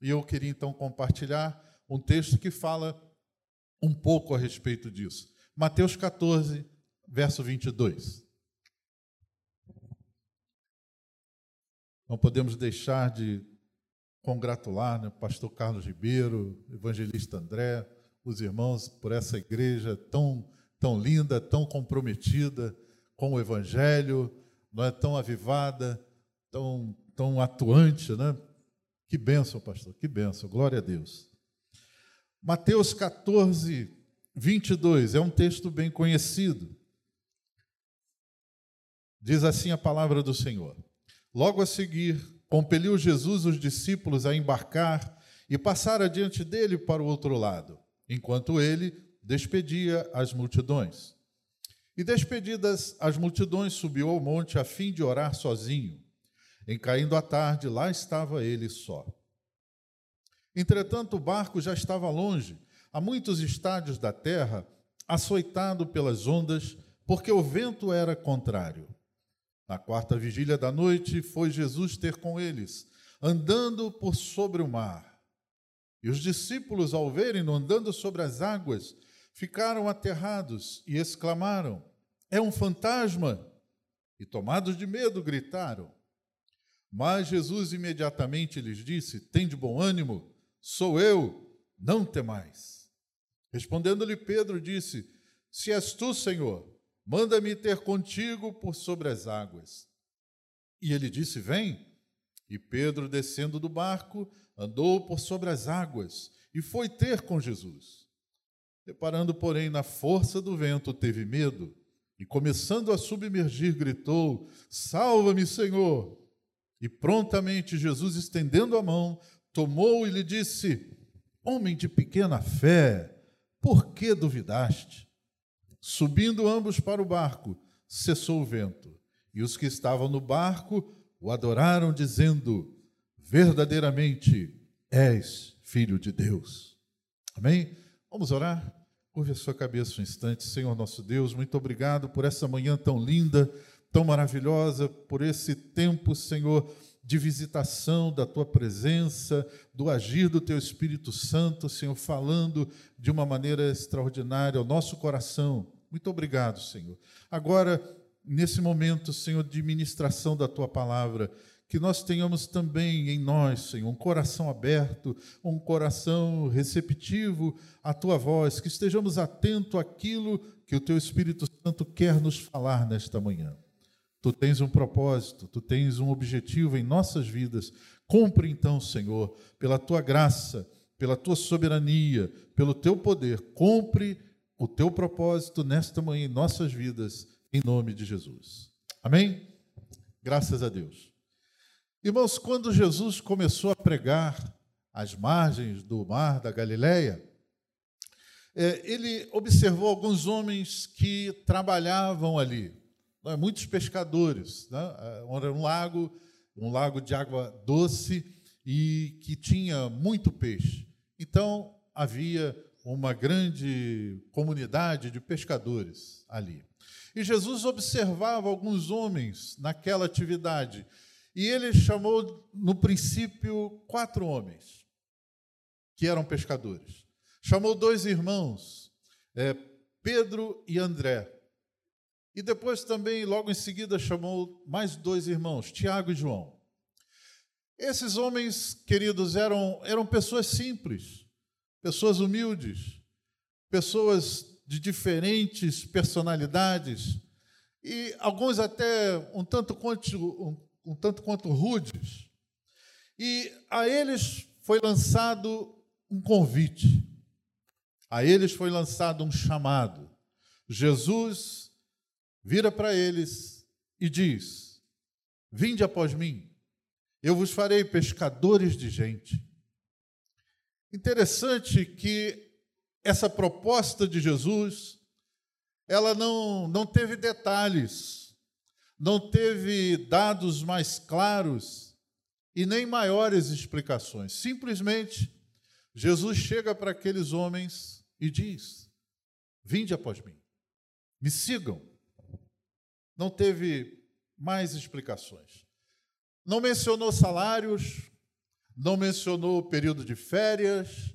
E eu queria então compartilhar um texto que fala um pouco a respeito disso. Mateus 14, verso 22. Não podemos deixar de congratular né, o pastor Carlos Ribeiro, evangelista André, os irmãos por essa igreja tão, tão linda, tão comprometida com o evangelho, não é tão avivada, tão, tão atuante, né? Que bênção, pastor, que bênção, glória a Deus. Mateus 14, 22, é um texto bem conhecido. Diz assim a palavra do Senhor. Logo a seguir, compeliu Jesus os discípulos a embarcar e passar adiante dele para o outro lado, enquanto ele despedia as multidões. E despedidas as multidões, subiu ao monte a fim de orar sozinho. Em caindo a tarde, lá estava ele só. Entretanto, o barco já estava longe, a muitos estádios da terra, açoitado pelas ondas, porque o vento era contrário. Na quarta vigília da noite, foi Jesus ter com eles, andando por sobre o mar. E os discípulos, ao verem-no andando sobre as águas, ficaram aterrados e exclamaram: É um fantasma! E tomados de medo, gritaram. Mas Jesus imediatamente lhes disse: Tem de bom ânimo, sou eu, não temais. Respondendo-lhe Pedro, disse: Se és tu, Senhor, manda-me ter contigo por sobre as águas. E ele disse: Vem. E Pedro, descendo do barco, andou por sobre as águas e foi ter com Jesus. Reparando, porém, na força do vento, teve medo e, começando a submergir, gritou: Salva-me, Senhor! E prontamente Jesus, estendendo a mão, tomou e lhe disse: Homem de pequena fé, por que duvidaste? Subindo ambos para o barco, cessou o vento, e os que estavam no barco o adoraram, dizendo: Verdadeiramente és filho de Deus. Amém? Vamos orar? Curve a sua cabeça um instante, Senhor nosso Deus, muito obrigado por essa manhã tão linda, tão maravilhosa, por esse tempo, Senhor de visitação da tua presença, do agir do teu Espírito Santo, Senhor, falando de uma maneira extraordinária ao nosso coração. Muito obrigado, Senhor. Agora, nesse momento, Senhor, de ministração da tua palavra, que nós tenhamos também em nós, Senhor, um coração aberto, um coração receptivo à tua voz, que estejamos atentos àquilo que o teu Espírito Santo quer nos falar nesta manhã. Tu tens um propósito, tu tens um objetivo em nossas vidas. Cumpre então, Senhor, pela tua graça, pela tua soberania, pelo teu poder, cumpre o teu propósito nesta manhã em nossas vidas, em nome de Jesus. Amém? Graças a Deus. Irmãos, quando Jesus começou a pregar às margens do mar da Galileia, é, ele observou alguns homens que trabalhavam ali muitos pescadores. Né? Era um lago, um lago de água doce e que tinha muito peixe. Então havia uma grande comunidade de pescadores ali. E Jesus observava alguns homens naquela atividade. E ele chamou, no princípio, quatro homens que eram pescadores. Chamou dois irmãos, é, Pedro e André. E depois também, logo em seguida, chamou mais dois irmãos, Tiago e João. Esses homens, queridos, eram, eram pessoas simples, pessoas humildes, pessoas de diferentes personalidades e alguns até um tanto quanto, um, um tanto quanto rudes. E a eles foi lançado um convite, a eles foi lançado um chamado. Jesus vira para eles e diz: Vinde após mim, eu vos farei pescadores de gente. Interessante que essa proposta de Jesus, ela não, não teve detalhes, não teve dados mais claros e nem maiores explicações. Simplesmente, Jesus chega para aqueles homens e diz: Vinde após mim, me sigam. Não teve mais explicações. Não mencionou salários, não mencionou período de férias,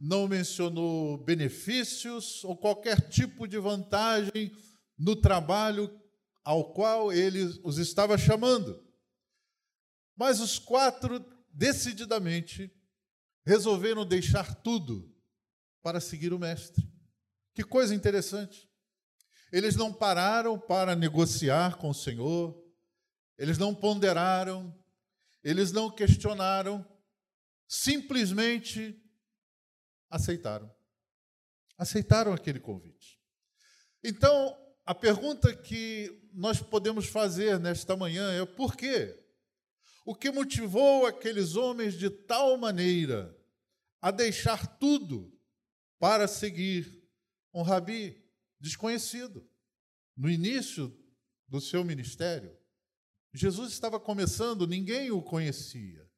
não mencionou benefícios ou qualquer tipo de vantagem no trabalho ao qual ele os estava chamando. Mas os quatro, decididamente, resolveram deixar tudo para seguir o Mestre. Que coisa interessante. Eles não pararam para negociar com o Senhor, eles não ponderaram, eles não questionaram, simplesmente aceitaram. Aceitaram aquele convite. Então, a pergunta que nós podemos fazer nesta manhã é: por quê? O que motivou aqueles homens de tal maneira a deixar tudo para seguir um rabi desconhecido? No início do seu ministério, Jesus estava começando, ninguém o conhecia.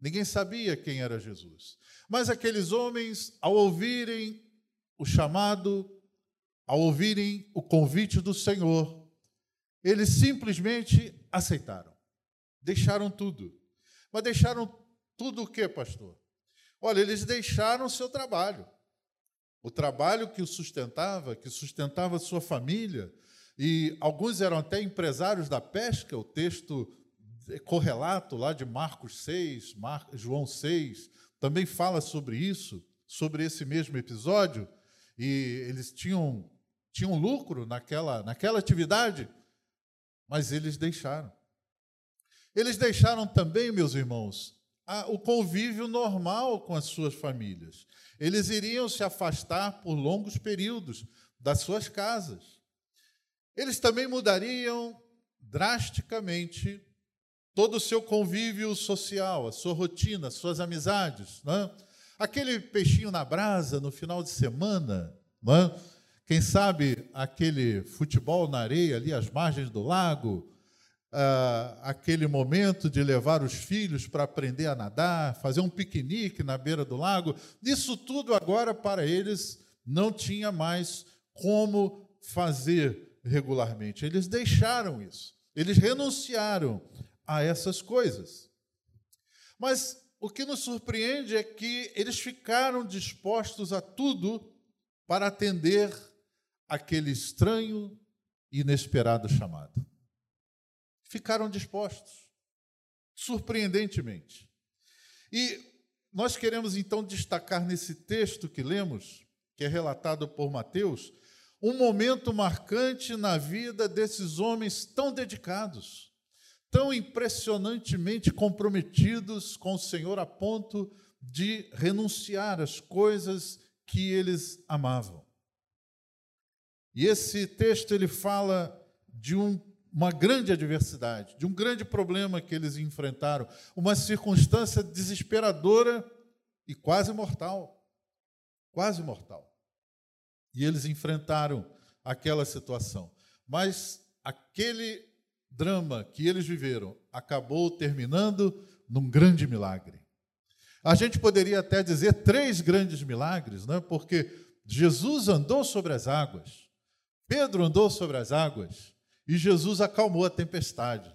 Ninguém sabia quem era Jesus. Mas aqueles homens, ao ouvirem o chamado, ao ouvirem o convite do Senhor, eles simplesmente aceitaram. Deixaram tudo. Mas deixaram tudo o quê, pastor? Olha, eles deixaram o seu trabalho. O trabalho que o sustentava, que sustentava sua família, e alguns eram até empresários da pesca, o texto correlato lá de Marcos 6, Mar... João 6, também fala sobre isso, sobre esse mesmo episódio, e eles tinham, tinham lucro naquela, naquela atividade, mas eles deixaram. Eles deixaram também, meus irmãos, a, o convívio normal com as suas famílias. Eles iriam se afastar por longos períodos das suas casas. Eles também mudariam drasticamente todo o seu convívio social, a sua rotina, as suas amizades. Né? Aquele peixinho na brasa no final de semana, né? quem sabe aquele futebol na areia ali às margens do lago, ah, aquele momento de levar os filhos para aprender a nadar, fazer um piquenique na beira do lago, isso tudo agora para eles não tinha mais como fazer regularmente. Eles deixaram isso, eles renunciaram a essas coisas. Mas o que nos surpreende é que eles ficaram dispostos a tudo para atender aquele estranho e inesperado chamado. Ficaram dispostos, surpreendentemente. E nós queremos então destacar nesse texto que lemos, que é relatado por Mateus, um momento marcante na vida desses homens tão dedicados tão impressionantemente comprometidos com o Senhor a ponto de renunciar às coisas que eles amavam. E esse texto ele fala de um, uma grande adversidade, de um grande problema que eles enfrentaram, uma circunstância desesperadora e quase mortal. Quase mortal. E eles enfrentaram aquela situação. Mas aquele drama que eles viveram acabou terminando num grande milagre. A gente poderia até dizer três grandes milagres, né? porque Jesus andou sobre as águas, Pedro andou sobre as águas e Jesus acalmou a tempestade.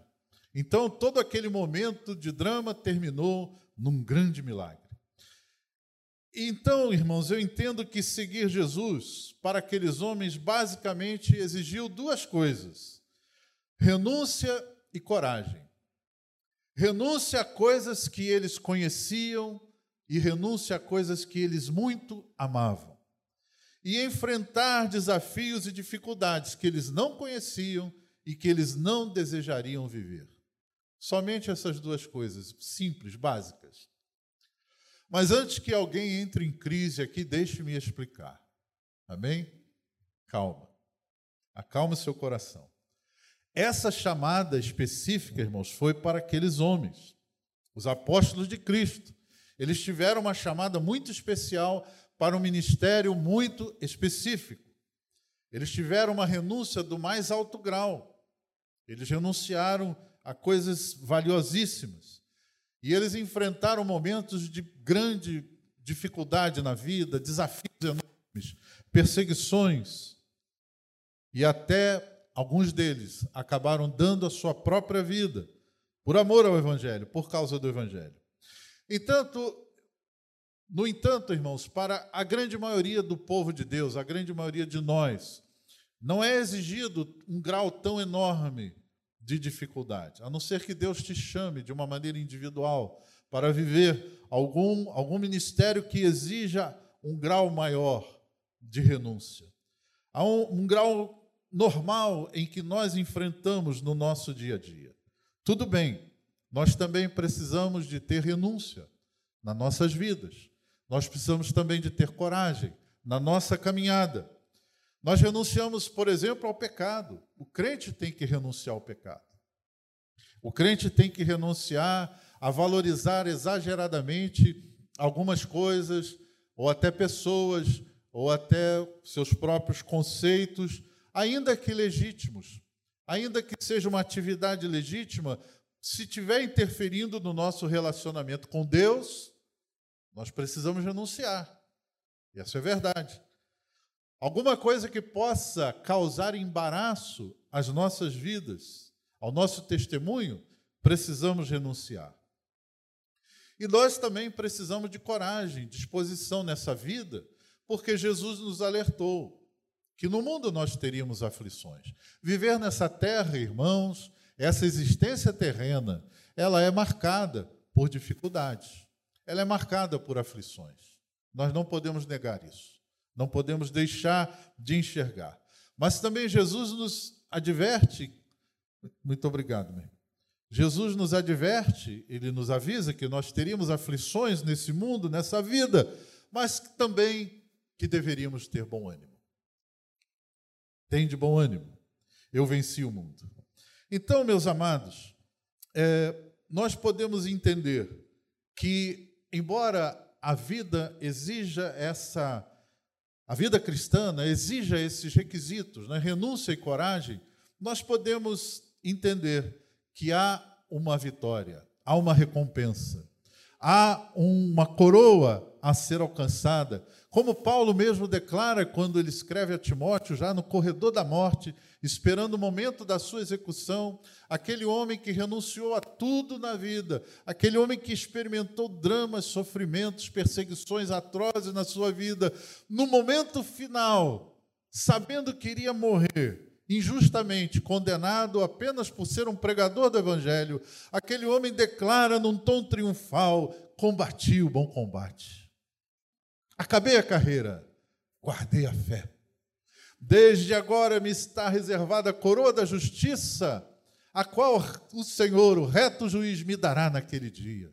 Então, todo aquele momento de drama terminou num grande milagre. Então, irmãos, eu entendo que seguir Jesus para aqueles homens basicamente exigiu duas coisas renúncia e coragem. Renúncia a coisas que eles conheciam e renúncia a coisas que eles muito amavam. E enfrentar desafios e dificuldades que eles não conheciam e que eles não desejariam viver. Somente essas duas coisas, simples, básicas. Mas antes que alguém entre em crise aqui, deixe-me explicar. Amém? Calma. Acalme seu coração. Essa chamada específica, irmãos, foi para aqueles homens, os apóstolos de Cristo. Eles tiveram uma chamada muito especial para um ministério muito específico. Eles tiveram uma renúncia do mais alto grau. Eles renunciaram a coisas valiosíssimas. E eles enfrentaram momentos de grande dificuldade na vida, desafios enormes, perseguições e até alguns deles acabaram dando a sua própria vida por amor ao Evangelho, por causa do Evangelho. Entanto, no entanto, irmãos, para a grande maioria do povo de Deus, a grande maioria de nós, não é exigido um grau tão enorme de dificuldade, a não ser que Deus te chame de uma maneira individual para viver algum, algum ministério que exija um grau maior de renúncia. Há um, um grau normal em que nós enfrentamos no nosso dia a dia. Tudo bem, nós também precisamos de ter renúncia nas nossas vidas. Nós precisamos também de ter coragem na nossa caminhada. Nós renunciamos, por exemplo, ao pecado. O crente tem que renunciar ao pecado. O crente tem que renunciar a valorizar exageradamente algumas coisas, ou até pessoas, ou até seus próprios conceitos, ainda que legítimos, ainda que seja uma atividade legítima, se estiver interferindo no nosso relacionamento com Deus, nós precisamos renunciar. E essa é verdade. Alguma coisa que possa causar embaraço às nossas vidas, ao nosso testemunho, precisamos renunciar. E nós também precisamos de coragem, disposição nessa vida, porque Jesus nos alertou que no mundo nós teríamos aflições. Viver nessa terra, irmãos, essa existência terrena, ela é marcada por dificuldades. Ela é marcada por aflições. Nós não podemos negar isso. Não podemos deixar de enxergar. Mas também Jesus nos adverte. Muito obrigado, meu. Jesus nos adverte, ele nos avisa que nós teríamos aflições nesse mundo, nessa vida, mas também que deveríamos ter bom ânimo. Tem de bom ânimo. Eu venci o mundo. Então, meus amados, é, nós podemos entender que, embora a vida exija essa a vida cristã né, exija esses requisitos, né, renúncia e coragem, nós podemos entender que há uma vitória, há uma recompensa, há uma coroa a ser alcançada. Como Paulo mesmo declara quando ele escreve a Timóteo, já no corredor da morte, esperando o momento da sua execução, aquele homem que renunciou a tudo na vida, aquele homem que experimentou dramas, sofrimentos, perseguições atrozes na sua vida, no momento final, sabendo que iria morrer, injustamente condenado apenas por ser um pregador do Evangelho, aquele homem declara num tom triunfal: combati o bom combate Acabei a carreira, guardei a fé. Desde agora me está reservada a coroa da justiça, a qual o Senhor, o reto juiz, me dará naquele dia.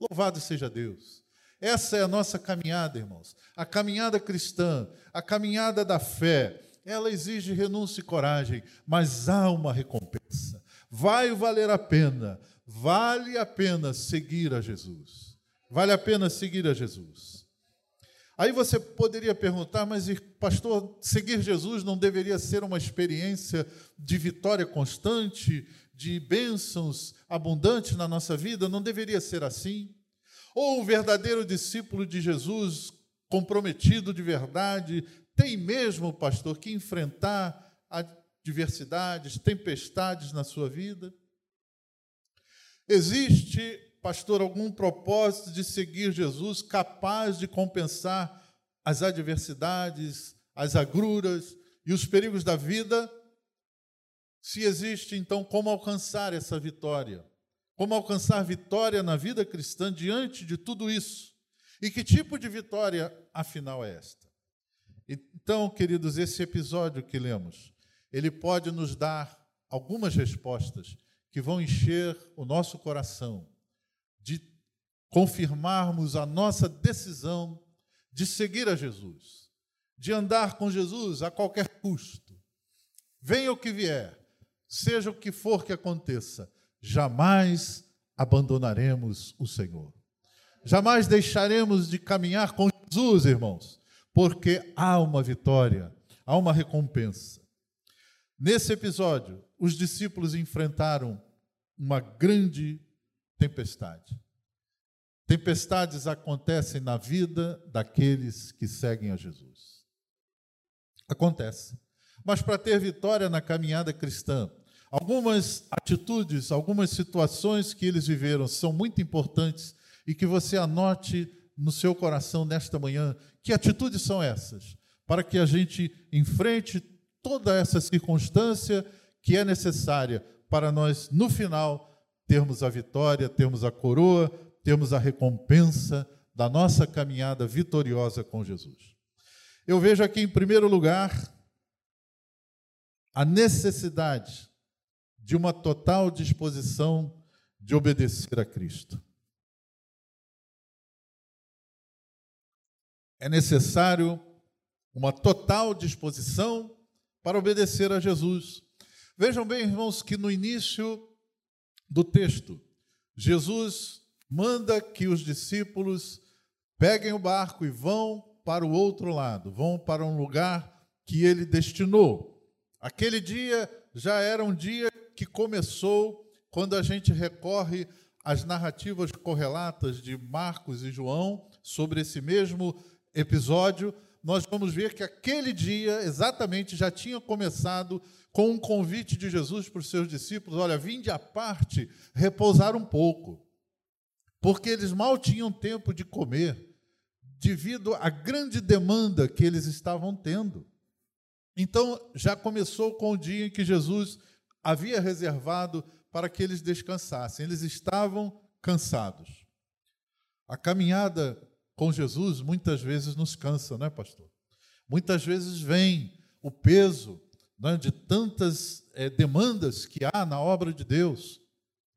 Louvado seja Deus. Essa é a nossa caminhada, irmãos. A caminhada cristã, a caminhada da fé. Ela exige renúncia e coragem, mas há uma recompensa. Vai valer a pena, vale a pena seguir a Jesus. Vale a pena seguir a Jesus. Aí você poderia perguntar, mas pastor, seguir Jesus não deveria ser uma experiência de vitória constante, de bênçãos abundantes na nossa vida? Não deveria ser assim? Ou o verdadeiro discípulo de Jesus, comprometido de verdade, tem mesmo, pastor, que enfrentar adversidades, tempestades na sua vida? Existe pastor, algum propósito de seguir Jesus capaz de compensar as adversidades, as agruras e os perigos da vida? Se existe, então, como alcançar essa vitória? Como alcançar vitória na vida cristã diante de tudo isso? E que tipo de vitória, afinal, é esta? Então, queridos, esse episódio que lemos, ele pode nos dar algumas respostas que vão encher o nosso coração de confirmarmos a nossa decisão de seguir a Jesus, de andar com Jesus a qualquer custo. Venha o que vier, seja o que for que aconteça, jamais abandonaremos o Senhor. Jamais deixaremos de caminhar com Jesus, irmãos, porque há uma vitória, há uma recompensa. Nesse episódio, os discípulos enfrentaram uma grande tempestade. Tempestades acontecem na vida daqueles que seguem a Jesus. Acontece. Mas para ter vitória na caminhada cristã, algumas atitudes, algumas situações que eles viveram são muito importantes e que você anote no seu coração nesta manhã que atitudes são essas, para que a gente enfrente toda essa circunstância que é necessária para nós, no final, termos a vitória, termos a coroa, termos a recompensa da nossa caminhada vitoriosa com Jesus. Eu vejo aqui, em primeiro lugar, a necessidade de uma total disposição de obedecer a Cristo. É necessário uma total disposição para obedecer a Jesus. Vejam bem, irmãos, que no início do texto, Jesus manda que os discípulos peguem o barco e vão para o outro lado, vão para um lugar que ele destinou. Aquele dia já era um dia que começou quando a gente recorre às narrativas correlatas de Marcos e João sobre esse mesmo episódio, nós vamos ver que aquele dia exatamente já tinha começado com um convite de Jesus para os seus discípulos: olha, vinde à parte repousar um pouco, porque eles mal tinham tempo de comer, devido à grande demanda que eles estavam tendo. Então, já começou com o dia em que Jesus havia reservado para que eles descansassem. Eles estavam cansados. A caminhada com Jesus muitas vezes nos cansa, não é, pastor? Muitas vezes vem o peso né, de tantas é, demandas que há na obra de Deus,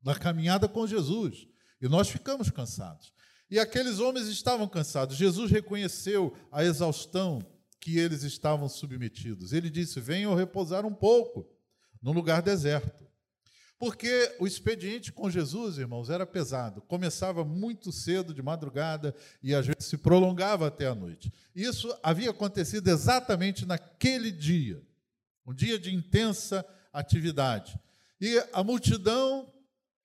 na caminhada com Jesus, e nós ficamos cansados. E aqueles homens estavam cansados. Jesus reconheceu a exaustão que eles estavam submetidos. Ele disse: Venham repousar um pouco no lugar deserto. Porque o expediente com Jesus, irmãos, era pesado. Começava muito cedo, de madrugada, e às vezes se prolongava até a noite. Isso havia acontecido exatamente naquele dia, um dia de intensa atividade. E a multidão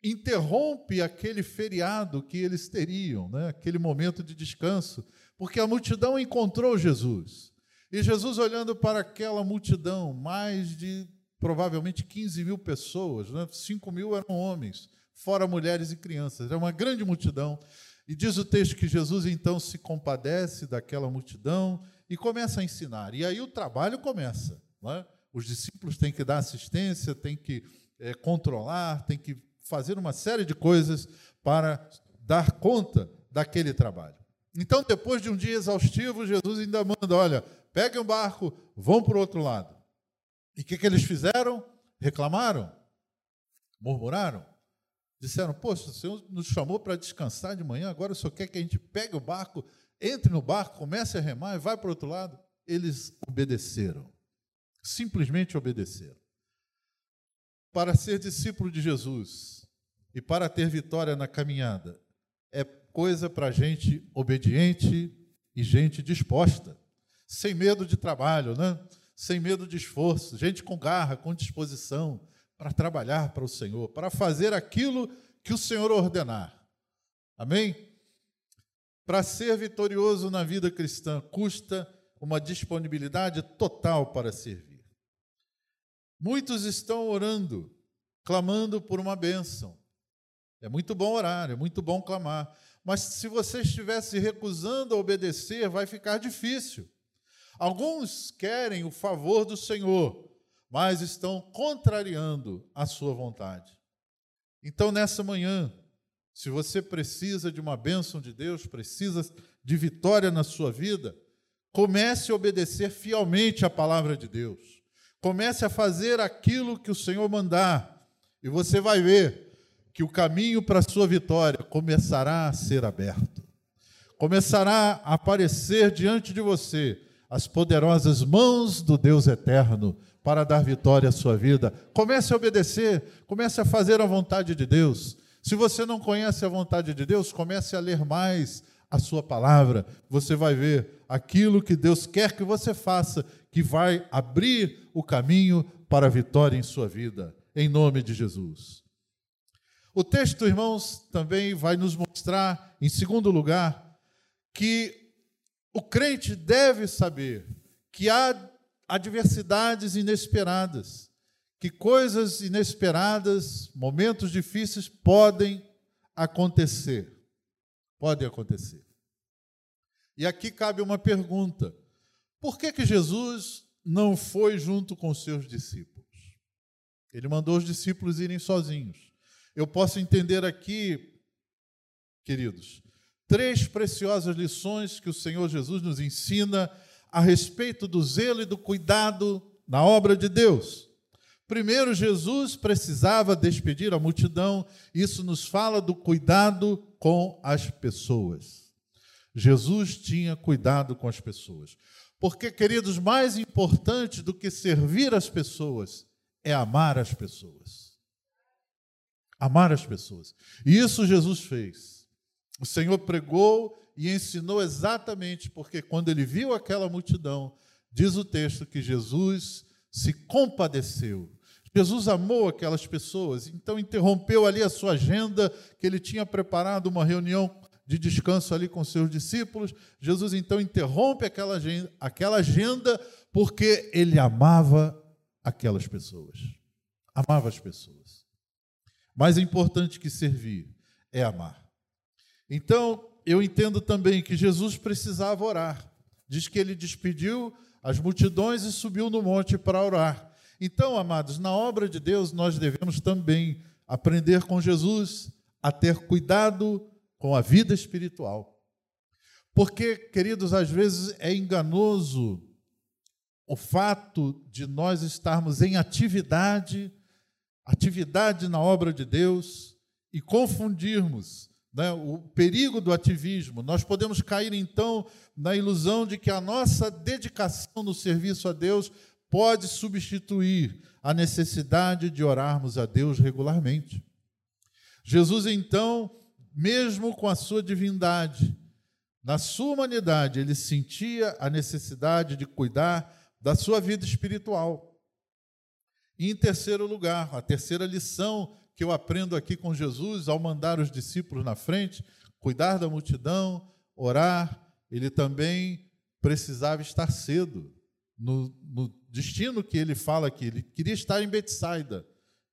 interrompe aquele feriado que eles teriam, né? aquele momento de descanso, porque a multidão encontrou Jesus. E Jesus, olhando para aquela multidão, mais de provavelmente 15 mil pessoas, né? 5 mil eram homens, fora mulheres e crianças, era uma grande multidão. E diz o texto que Jesus então se compadece daquela multidão e começa a ensinar. E aí o trabalho começa. É? Os discípulos têm que dar assistência, têm que é, controlar, têm que fazer uma série de coisas para dar conta daquele trabalho. Então, depois de um dia exaustivo, Jesus ainda manda: olha, peguem um barco, vão para o outro lado. E o que, que eles fizeram? Reclamaram? Murmuraram? Disseram: Poxa, o Senhor nos chamou para descansar de manhã, agora o Senhor quer que a gente pegue o barco, entre no barco, comece a remar e vai para o outro lado. Eles obedeceram. Simplesmente obedeceram. Para ser discípulo de Jesus e para ter vitória na caminhada, é coisa para gente obediente e gente disposta, sem medo de trabalho, né? sem medo de esforço, gente com garra, com disposição para trabalhar para o Senhor, para fazer aquilo que o Senhor ordenar. Amém? Para ser vitorioso na vida cristã, custa uma disponibilidade total para servir. Muitos estão orando, clamando por uma bênção. É muito bom orar, é muito bom clamar. Mas se você estivesse recusando a obedecer, vai ficar difícil. Alguns querem o favor do Senhor, mas estão contrariando a sua vontade. Então, nessa manhã, se você precisa de uma bênção de Deus, precisa de vitória na sua vida, comece a obedecer fielmente à palavra de Deus. Comece a fazer aquilo que o Senhor mandar, e você vai ver que o caminho para a sua vitória começará a ser aberto. Começará a aparecer diante de você as poderosas mãos do Deus eterno para dar vitória à sua vida. Comece a obedecer, comece a fazer a vontade de Deus. Se você não conhece a vontade de Deus, comece a ler mais a sua palavra. Você vai ver aquilo que Deus quer que você faça, que vai abrir o caminho para a vitória em sua vida, em nome de Jesus. O texto, irmãos, também vai nos mostrar, em segundo lugar, que o crente deve saber que há adversidades inesperadas, que coisas inesperadas, momentos difíceis podem acontecer. Podem acontecer. E aqui cabe uma pergunta: por que, que Jesus não foi junto com os seus discípulos? Ele mandou os discípulos irem sozinhos. Eu posso entender aqui, queridos, três preciosas lições que o Senhor Jesus nos ensina a respeito do zelo e do cuidado na obra de Deus. Primeiro, Jesus precisava despedir a multidão, isso nos fala do cuidado com as pessoas. Jesus tinha cuidado com as pessoas. Porque, queridos, mais importante do que servir as pessoas é amar as pessoas. Amar as pessoas. E isso Jesus fez. O Senhor pregou e ensinou exatamente porque quando ele viu aquela multidão, diz o texto que Jesus se compadeceu. Jesus amou aquelas pessoas, então interrompeu ali a sua agenda, que ele tinha preparado uma reunião de descanso ali com seus discípulos. Jesus então interrompe aquela agenda, aquela agenda porque ele amava aquelas pessoas. Amava as pessoas. Mais importante que servir é amar. Então, eu entendo também que Jesus precisava orar. Diz que ele despediu as multidões e subiu no monte para orar. Então, amados, na obra de Deus nós devemos também aprender com Jesus a ter cuidado com a vida espiritual. Porque, queridos, às vezes é enganoso o fato de nós estarmos em atividade, atividade na obra de Deus, e confundirmos né, o perigo do ativismo. Nós podemos cair, então, na ilusão de que a nossa dedicação no serviço a Deus pode substituir a necessidade de orarmos a Deus regularmente. Jesus, então, mesmo com a sua divindade, na sua humanidade, ele sentia a necessidade de cuidar da sua vida espiritual. E em terceiro lugar, a terceira lição que eu aprendo aqui com Jesus ao mandar os discípulos na frente, cuidar da multidão, orar, ele também precisava estar cedo no, no destino que ele fala aqui. Ele queria estar em Betsaida.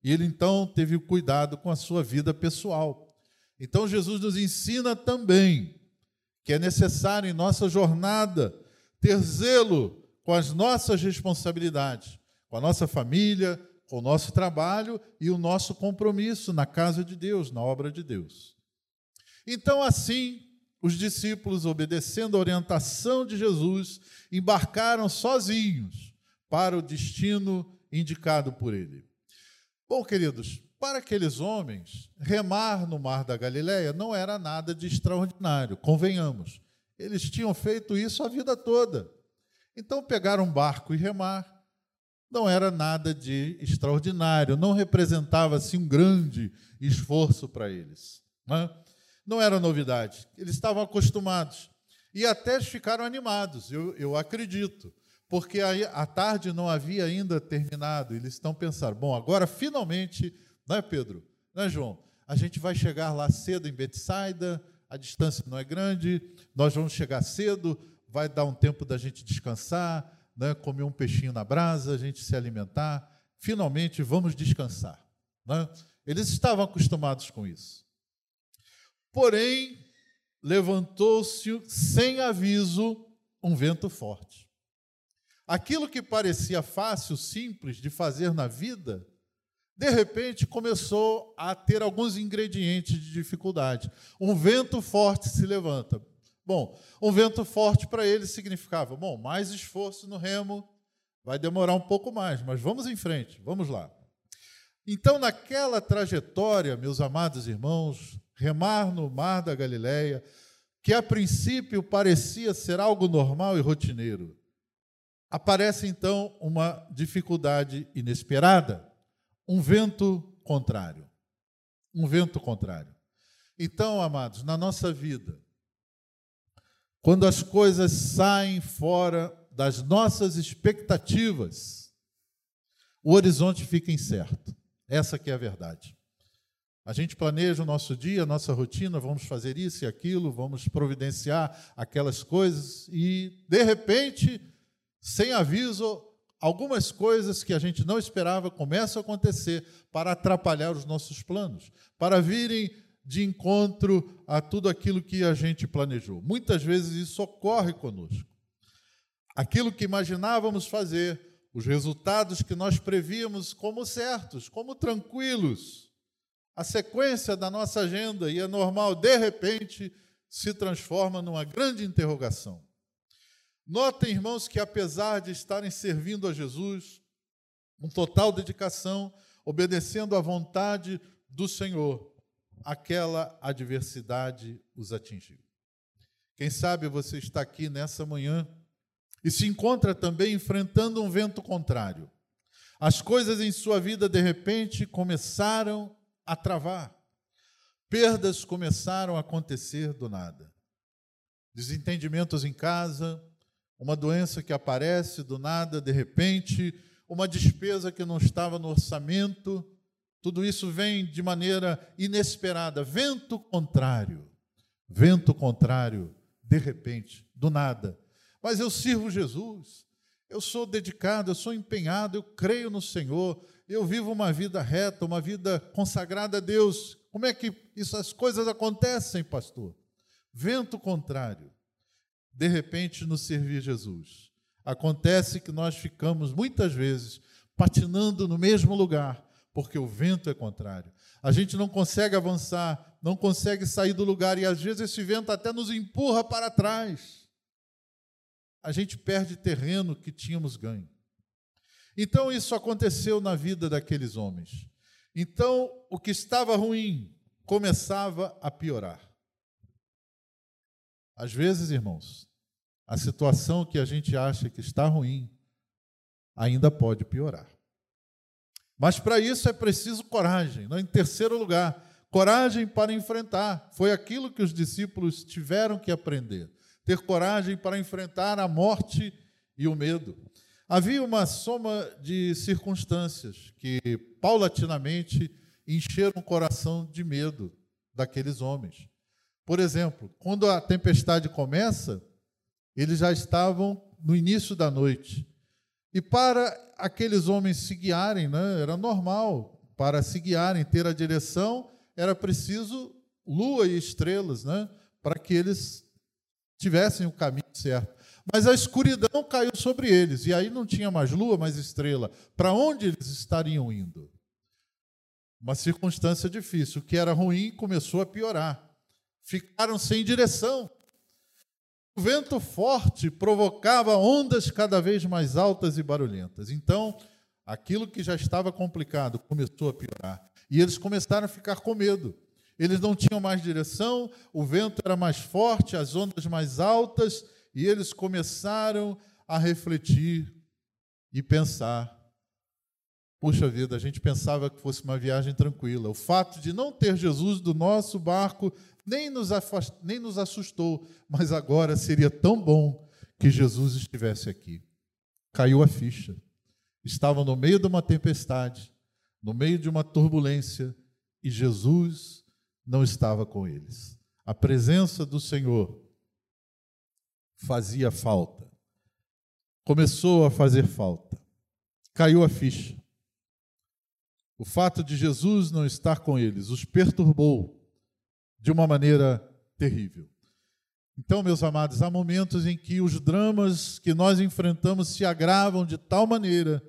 E ele então teve cuidado com a sua vida pessoal. Então Jesus nos ensina também que é necessário em nossa jornada ter zelo com as nossas responsabilidades, com a nossa família, com o nosso trabalho e o nosso compromisso na casa de Deus, na obra de Deus. Então, assim, os discípulos, obedecendo a orientação de Jesus, embarcaram sozinhos para o destino indicado por ele. Bom, queridos, para aqueles homens, remar no mar da Galileia não era nada de extraordinário, convenhamos. Eles tinham feito isso a vida toda. Então, pegar um barco e remar não era nada de extraordinário, não representava assim um grande esforço para eles. Né? Não era novidade, eles estavam acostumados. E até ficaram animados, eu, eu acredito, porque a, a tarde não havia ainda terminado. Eles estão pensando: bom, agora finalmente, não é, Pedro? Não é, João? A gente vai chegar lá cedo em Betsaida, a distância não é grande, nós vamos chegar cedo, vai dar um tempo da gente descansar, né, comer um peixinho na brasa, a gente se alimentar. Finalmente vamos descansar. Né? Eles estavam acostumados com isso. Porém, levantou-se sem aviso um vento forte. Aquilo que parecia fácil, simples de fazer na vida, de repente começou a ter alguns ingredientes de dificuldade. Um vento forte se levanta. Bom, um vento forte para ele significava, bom, mais esforço no remo, vai demorar um pouco mais, mas vamos em frente, vamos lá. Então, naquela trajetória, meus amados irmãos, remar no mar da Galileia, que a princípio parecia ser algo normal e rotineiro, aparece então uma dificuldade inesperada, um vento contrário. Um vento contrário. Então, amados, na nossa vida, quando as coisas saem fora das nossas expectativas, o horizonte fica incerto. Essa que é a verdade. A gente planeja o nosso dia, a nossa rotina, vamos fazer isso e aquilo, vamos providenciar aquelas coisas e, de repente, sem aviso, algumas coisas que a gente não esperava começam a acontecer para atrapalhar os nossos planos, para virem de encontro a tudo aquilo que a gente planejou. Muitas vezes isso ocorre conosco. Aquilo que imaginávamos fazer, os resultados que nós prevíamos como certos, como tranquilos, a sequência da nossa agenda e é normal, de repente, se transforma numa grande interrogação. Notem, irmãos, que apesar de estarem servindo a Jesus, com total dedicação, obedecendo à vontade do Senhor, aquela adversidade os atingiu. Quem sabe você está aqui nessa manhã e se encontra também enfrentando um vento contrário. As coisas em sua vida, de repente, começaram a travar. Perdas começaram a acontecer do nada. Desentendimentos em casa, uma doença que aparece do nada, de repente, uma despesa que não estava no orçamento, tudo isso vem de maneira inesperada, vento contrário. Vento contrário, de repente, do nada. Mas eu sirvo Jesus, eu sou dedicado, eu sou empenhado, eu creio no Senhor, eu vivo uma vida reta, uma vida consagrada a Deus. Como é que essas coisas acontecem, pastor? Vento contrário. De repente, nos servir Jesus. Acontece que nós ficamos muitas vezes patinando no mesmo lugar, porque o vento é contrário. A gente não consegue avançar, não consegue sair do lugar e às vezes esse vento até nos empurra para trás. A gente perde terreno que tínhamos ganho. Então isso aconteceu na vida daqueles homens. Então o que estava ruim começava a piorar. Às vezes, irmãos, a situação que a gente acha que está ruim ainda pode piorar. Mas para isso é preciso coragem. Em terceiro lugar, coragem para enfrentar. Foi aquilo que os discípulos tiveram que aprender. Ter coragem para enfrentar a morte e o medo. Havia uma soma de circunstâncias que, paulatinamente, encheram o coração de medo daqueles homens. Por exemplo, quando a tempestade começa, eles já estavam no início da noite. E para aqueles homens se guiarem, né, era normal, para se guiarem, ter a direção, era preciso lua e estrelas, né, para que eles tivessem o caminho certo. Mas a escuridão caiu sobre eles, e aí não tinha mais lua, mais estrela. Para onde eles estariam indo? Uma circunstância difícil. O que era ruim começou a piorar. Ficaram sem direção. O vento forte provocava ondas cada vez mais altas e barulhentas. Então, aquilo que já estava complicado começou a piorar. E eles começaram a ficar com medo. Eles não tinham mais direção, o vento era mais forte, as ondas mais altas, e eles começaram a refletir e pensar. Puxa vida, a gente pensava que fosse uma viagem tranquila. O fato de não ter Jesus do nosso barco nem nos, nem nos assustou, mas agora seria tão bom que Jesus estivesse aqui. Caiu a ficha. Estavam no meio de uma tempestade, no meio de uma turbulência, e Jesus não estava com eles. A presença do Senhor fazia falta. Começou a fazer falta. Caiu a ficha. O fato de Jesus não estar com eles os perturbou de uma maneira terrível. Então, meus amados, há momentos em que os dramas que nós enfrentamos se agravam de tal maneira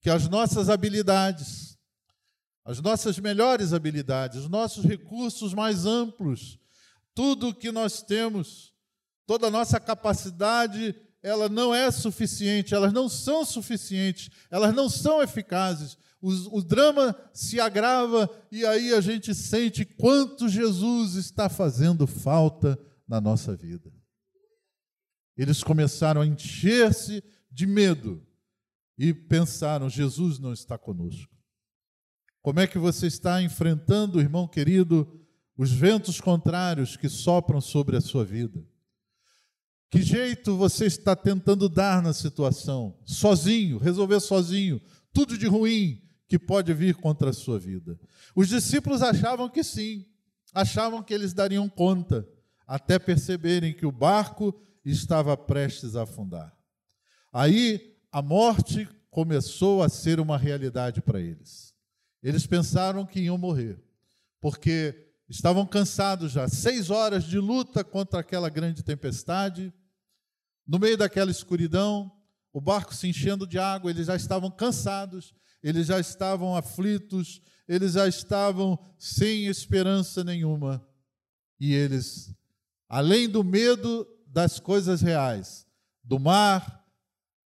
que as nossas habilidades, as nossas melhores habilidades, os nossos recursos mais amplos, tudo o que nós temos toda a nossa capacidade, ela não é suficiente, elas não são suficientes, elas não são eficazes. O, drama se agrava e aí a gente sente quanto Jesus está fazendo falta na nossa vida. Eles começaram a encher-se de medo e pensaram: Jesus não está conosco. Como é que você está enfrentando, irmão querido, os ventos contrários que sopram sobre a sua vida? Que jeito você está tentando dar na situação? Sozinho, resolver sozinho, tudo de ruim que pode vir contra a sua vida. Os discípulos achavam que sim, achavam que eles dariam conta, até perceberem que o barco estava prestes a afundar. Aí a morte começou a ser uma realidade para eles. Eles pensaram que iam morrer, porque estavam cansados já, seis horas de luta contra aquela grande tempestade. No meio daquela escuridão, o barco se enchendo de água, eles já estavam cansados, eles já estavam aflitos, eles já estavam sem esperança nenhuma. E eles, além do medo das coisas reais, do mar,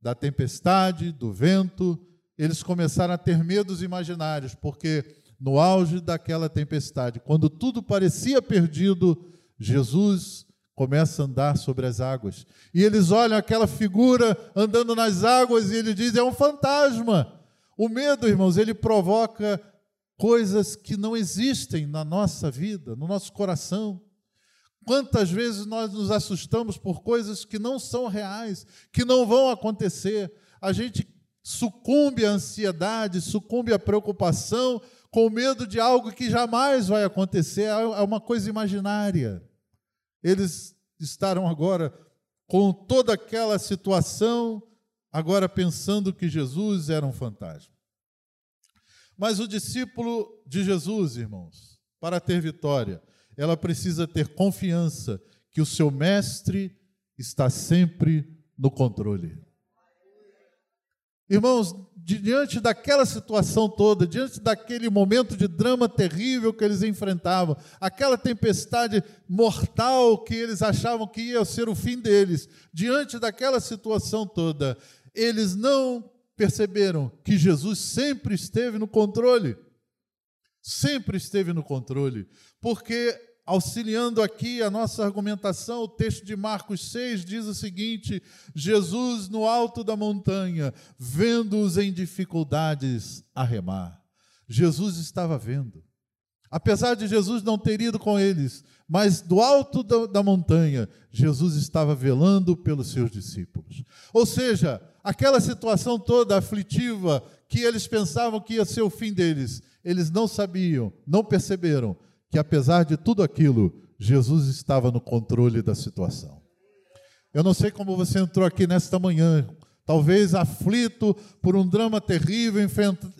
da tempestade, do vento, eles começaram a ter medos imaginários, porque no auge daquela tempestade, quando tudo parecia perdido, Jesus começa a andar sobre as águas. E eles olham aquela figura andando nas águas e ele diz: é um fantasma. O medo, irmãos, ele provoca coisas que não existem na nossa vida, no nosso coração. Quantas vezes nós nos assustamos por coisas que não são reais, que não vão acontecer? A gente sucumbe à ansiedade, sucumbe à preocupação, com medo de algo que jamais vai acontecer, é uma coisa imaginária. Eles estarão agora com toda aquela situação, agora pensando que Jesus era um fantasma. Mas o discípulo de Jesus, irmãos, para ter vitória, ela precisa ter confiança que o seu mestre está sempre no controle. Irmãos, diante daquela situação toda, diante daquele momento de drama terrível que eles enfrentavam, aquela tempestade mortal que eles achavam que ia ser o fim deles, diante daquela situação toda, eles não perceberam que Jesus sempre esteve no controle. Sempre esteve no controle, porque auxiliando aqui a nossa argumentação, o texto de Marcos 6 diz o seguinte: Jesus no alto da montanha, vendo-os em dificuldades a remar. Jesus estava vendo. Apesar de Jesus não ter ido com eles, mas do alto da, montanha, Jesus estava velando pelos seus discípulos. Ou seja, aquela situação toda aflitiva que eles pensavam que ia ser o fim deles, eles não sabiam, não perceberam que apesar de tudo aquilo, Jesus estava no controle da situação. Eu não sei como você entrou aqui nesta manhã, talvez aflito por um drama terrível,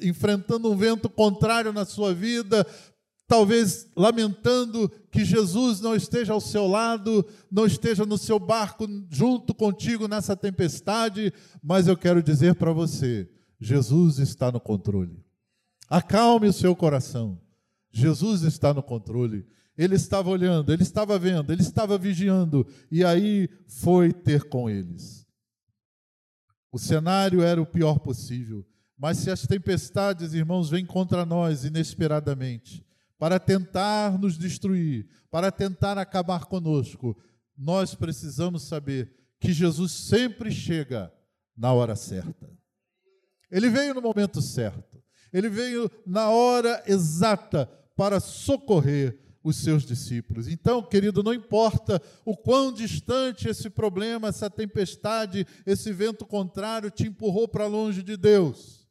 enfrentando um vento contrário na sua vida, talvez lamentando que Jesus não esteja ao seu lado, não esteja no seu barco junto contigo nessa tempestade, mas eu quero dizer para você: Jesus está no controle. Acalme o seu coração. Jesus está no controle. Ele estava olhando, ele estava vendo, ele estava vigiando, e aí foi ter com eles. O cenário era o pior possível, mas se as tempestades, irmãos, vêm contra nós inesperadamente, para tentar nos destruir, para tentar acabar conosco, nós precisamos saber que Jesus sempre chega na hora certa. Ele veio no momento certo, ele veio na hora exata para socorrer os seus discípulos. Então, querido, não importa o quão distante esse problema, essa tempestade, esse vento contrário te empurrou para longe de Deus.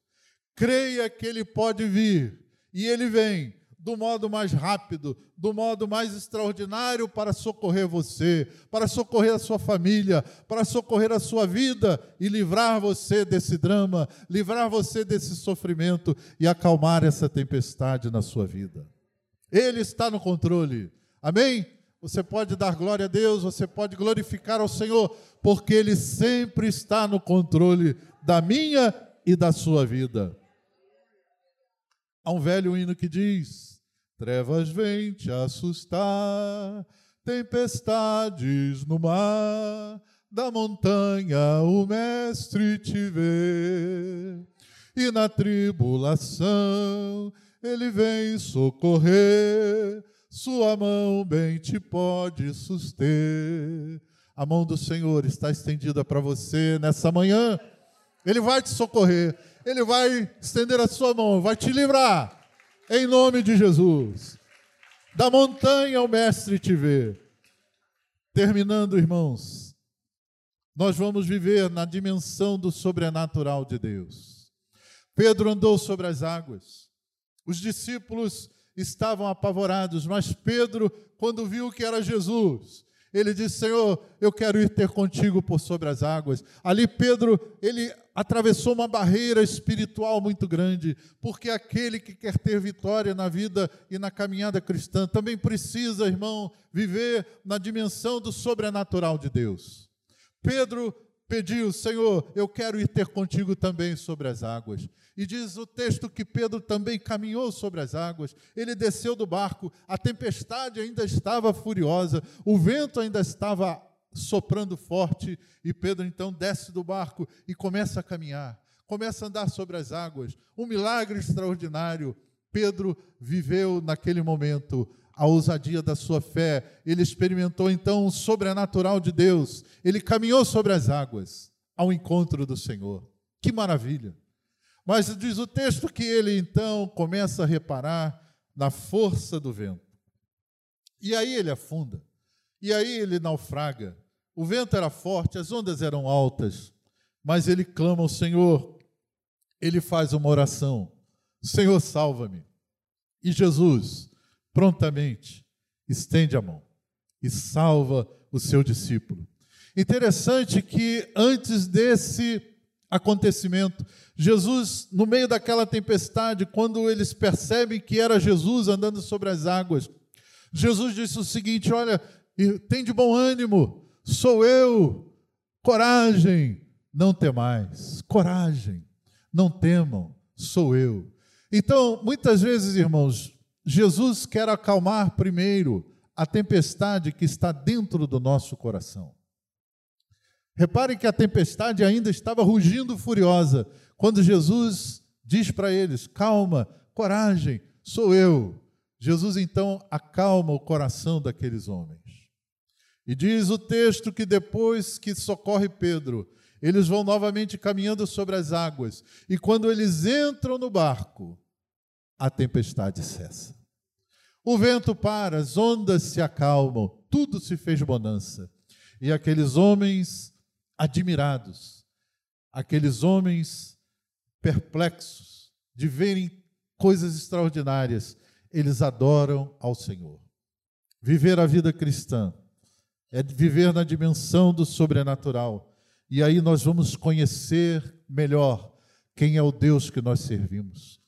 Creia que ele pode vir e ele vem do modo mais rápido, do modo mais extraordinário para socorrer você, para socorrer a sua família, para socorrer a sua vida e livrar você desse drama, livrar você desse sofrimento e acalmar essa tempestade na sua vida. Ele está no controle. Amém? Você pode dar glória a Deus, você pode glorificar ao Senhor, porque Ele sempre está no controle da minha e da sua vida. Há um velho hino que diz: Trevas vêm te assustar, tempestades no mar, da montanha o Mestre te vê, e na tribulação ele vem socorrer, sua mão bem te pode suster. A mão do Senhor está estendida para você nessa manhã. Ele vai te socorrer, ele vai estender a sua mão, vai te livrar, em nome de Jesus. Da montanha o Mestre te vê. Terminando, irmãos, nós vamos viver na dimensão do sobrenatural de Deus. Pedro andou sobre as águas. Os discípulos estavam apavorados, mas Pedro, quando viu que era Jesus, Ele disse: Senhor, eu quero ir ter contigo por sobre as águas. Ali Pedro, ele atravessou uma barreira espiritual muito grande, porque aquele que quer ter vitória na vida e na caminhada cristã também precisa, irmão, viver na dimensão do sobrenatural de Deus. Pedro pediu: Senhor, eu quero ir ter contigo também sobre as águas. E diz o texto que Pedro também caminhou sobre as águas, ele desceu do barco, a tempestade ainda estava furiosa, o vento ainda estava soprando forte, e Pedro então desce do barco e começa a caminhar, começa a andar sobre as águas. Um milagre extraordinário. Pedro viveu naquele momento a ousadia da sua fé, ele experimentou então o sobrenatural de Deus, ele caminhou sobre as águas ao encontro do Senhor. Que maravilha! Mas diz o texto que ele então começa a reparar na força do vento. E aí ele afunda. E aí ele naufraga. O vento era forte, as ondas eram altas, mas ele clama ao Senhor. Ele faz uma oração: Senhor, salva-me. E Jesus, prontamente, estende a mão e salva o seu discípulo. Interessante que antes desse acontecimento, Jesus, no meio daquela tempestade, quando eles percebem que era Jesus andando sobre as águas, Jesus disse o seguinte: Olha, tem de bom ânimo, sou eu, coragem, não temais, coragem, não temam, sou eu. Então, muitas vezes, irmãos, Jesus quer acalmar primeiro a tempestade que está dentro do nosso coração. Reparem que a tempestade ainda estava rugindo furiosa quando Jesus diz para eles: calma, coragem, sou eu. Jesus então acalma o coração daqueles homens. E diz o texto que depois que socorre Pedro, eles vão novamente caminhando sobre as águas, e quando eles entram no barco, a tempestade cessa. O vento para, as ondas se acalmam, tudo se fez bonança. E aqueles homens admirados, aqueles homens perplexos de verem coisas extraordinárias, eles adoram ao Senhor. Viver a vida cristã é viver na dimensão do sobrenatural. E aí nós vamos conhecer melhor quem é o Deus que nós servimos.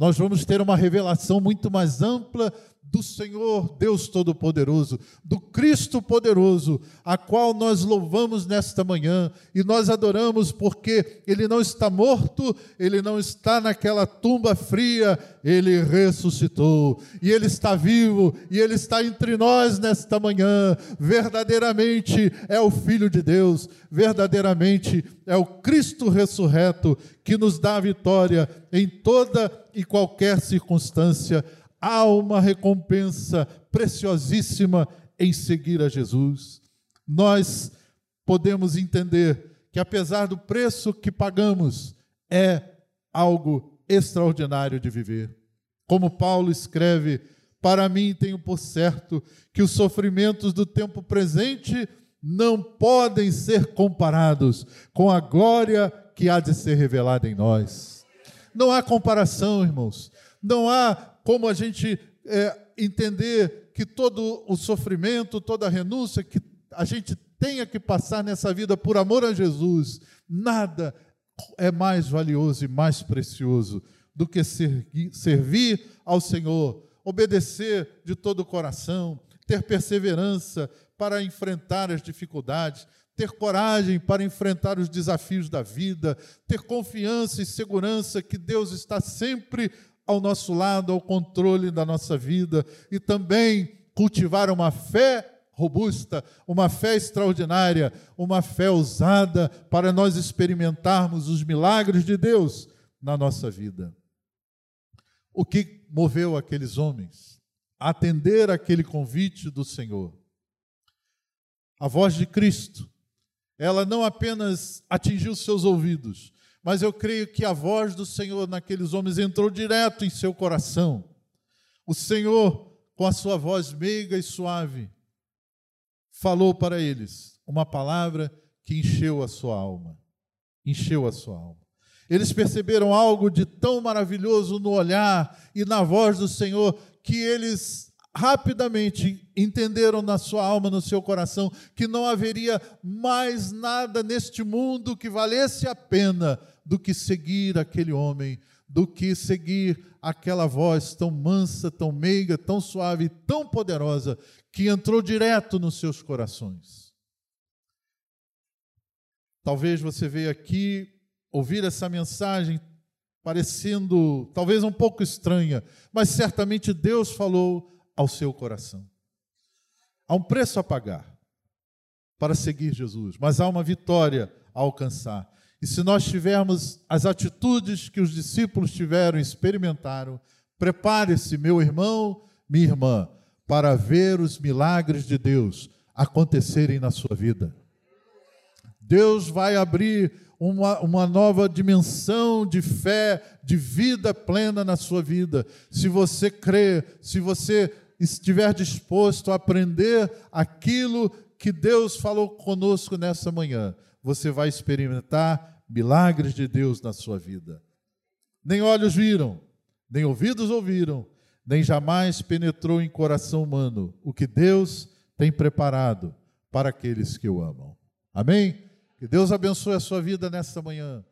Nós vamos ter uma revelação muito mais ampla do Senhor Deus Todo-Poderoso, do Cristo Poderoso, a qual nós louvamos nesta manhã e nós adoramos porque Ele não está morto, Ele não está naquela tumba fria, Ele ressuscitou e Ele está vivo e Ele está entre nós nesta manhã. Verdadeiramente é o Filho de Deus, verdadeiramente é o Cristo ressurreto que nos dá a vitória em toda e qualquer circunstância há uma recompensa preciosíssima em seguir a Jesus. Nós podemos entender que, apesar do preço que pagamos, é algo extraordinário de viver. Como Paulo escreve, para mim tenho por certo que os sofrimentos do tempo presente não podem ser comparados com a glória que há de ser revelada em nós. Não há comparação, irmãos. Não há como a gente é, entender que todo o sofrimento, toda a renúncia que a gente tenha que passar nessa vida por amor a Jesus, nada é mais valioso e mais precioso do que servir, ao Senhor, obedecer de todo o coração, ter perseverança para enfrentar as dificuldades, ter coragem para enfrentar os desafios da vida, ter confiança e segurança que Deus está sempre ao nosso lado, ao controle da nossa vida e também cultivar uma fé robusta, uma fé extraordinária, uma fé ousada para nós experimentarmos os milagres de Deus na nossa vida. O que moveu aqueles homens a atender aquele convite do Senhor? A voz de Cristo, ela não apenas atingiu seus ouvidos, mas eu creio que a voz do Senhor naqueles homens entrou direto em seu coração. O Senhor, com a sua voz meiga e suave, falou para eles uma palavra que encheu a sua alma. Encheu a sua alma. Eles perceberam algo de tão maravilhoso no olhar e na voz do Senhor que eles rapidamente entenderam na sua alma, no seu coração, que não haveria mais nada neste mundo que valesse a pena do que seguir aquele homem, do que seguir aquela voz tão mansa, tão meiga, tão suave, tão poderosa, que entrou direto nos seus corações. Talvez você veja aqui ouvir essa mensagem parecendo talvez um pouco estranha, mas certamente Deus falou ao seu coração. Há um preço a pagar para seguir Jesus, mas há uma vitória a alcançar. E se nós tivermos as atitudes que os discípulos tiveram e experimentaram, prepare-se, meu irmão, minha irmã, para ver os milagres de Deus acontecerem na sua vida. Deus vai abrir uma, uma nova dimensão de fé, de vida plena na sua vida. Se você crer, se você estiver disposto a aprender aquilo que Deus falou conosco nessa manhã, você vai experimentar milagres de Deus na sua vida. Nem olhos viram, nem ouvidos ouviram, nem jamais penetrou em coração humano o que Deus tem preparado para aqueles que o amam. Amém? Que Deus abençoe a sua vida nesta manhã.